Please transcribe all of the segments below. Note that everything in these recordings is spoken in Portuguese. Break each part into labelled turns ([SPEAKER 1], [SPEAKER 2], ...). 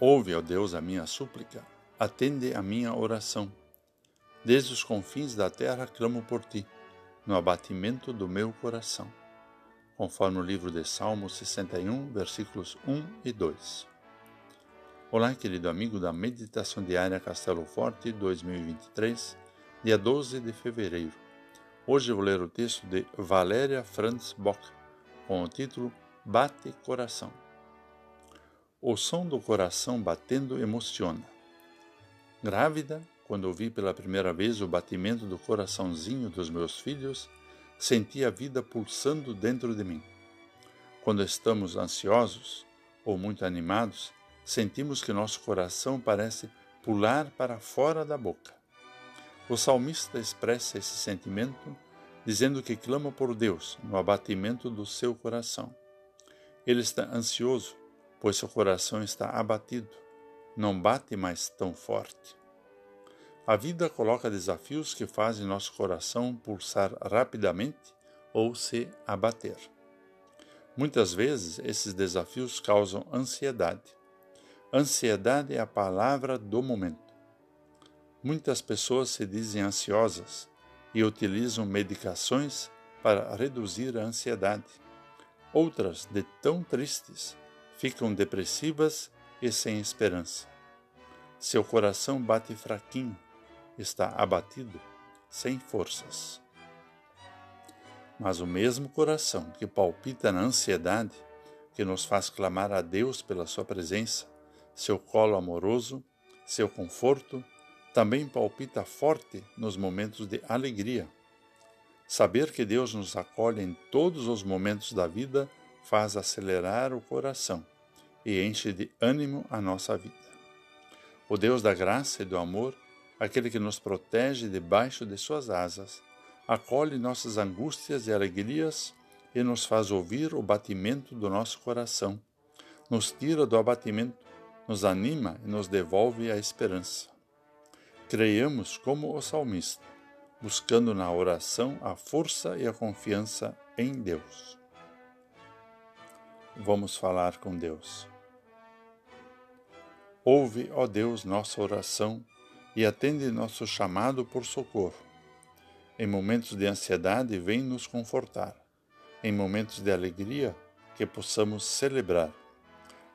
[SPEAKER 1] Ouve, ó Deus, a minha súplica, atende a minha oração. Desde os confins da terra clamo por ti, no abatimento do meu coração. Conforme o livro de Salmos 61, versículos 1 e 2. Olá, querido amigo da Meditação Diária Castelo Forte 2023, dia 12 de fevereiro. Hoje vou ler o texto de Valéria Franz Bock, com o título Bate Coração. O som do coração batendo emociona. Grávida, quando ouvi pela primeira vez o batimento do coraçãozinho dos meus filhos, senti a vida pulsando dentro de mim. Quando estamos ansiosos ou muito animados, sentimos que nosso coração parece pular para fora da boca. O salmista expressa esse sentimento dizendo que clama por Deus no abatimento do seu coração. Ele está ansioso pois seu coração está abatido, não bate mais tão forte. A vida coloca desafios que fazem nosso coração pulsar rapidamente ou se abater. Muitas vezes esses desafios causam ansiedade. Ansiedade é a palavra do momento. Muitas pessoas se dizem ansiosas e utilizam medicações para reduzir a ansiedade. Outras, de tão tristes, ficam depressivas e sem esperança. Seu coração bate fraquinho, está abatido, sem forças. Mas o mesmo coração que palpita na ansiedade, que nos faz clamar a Deus pela Sua presença, seu colo amoroso, seu conforto, também palpita forte nos momentos de alegria. Saber que Deus nos acolhe em todos os momentos da vida faz acelerar o coração e enche de ânimo a nossa vida. O Deus da graça e do amor, aquele que nos protege debaixo de suas asas, acolhe nossas angústias e alegrias e nos faz ouvir o batimento do nosso coração, nos tira do abatimento, nos anima e nos devolve a esperança. Creiamos como o salmista, buscando na oração a força e a confiança em Deus. Vamos falar com Deus. Ouve, ó Deus, nossa oração e atende nosso chamado por socorro. Em momentos de ansiedade, vem nos confortar. Em momentos de alegria, que possamos celebrar.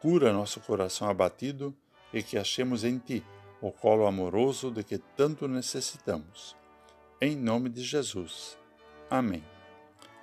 [SPEAKER 1] Cura nosso coração abatido e que achemos em Ti o colo amoroso de que tanto necessitamos. Em nome de Jesus. Amém.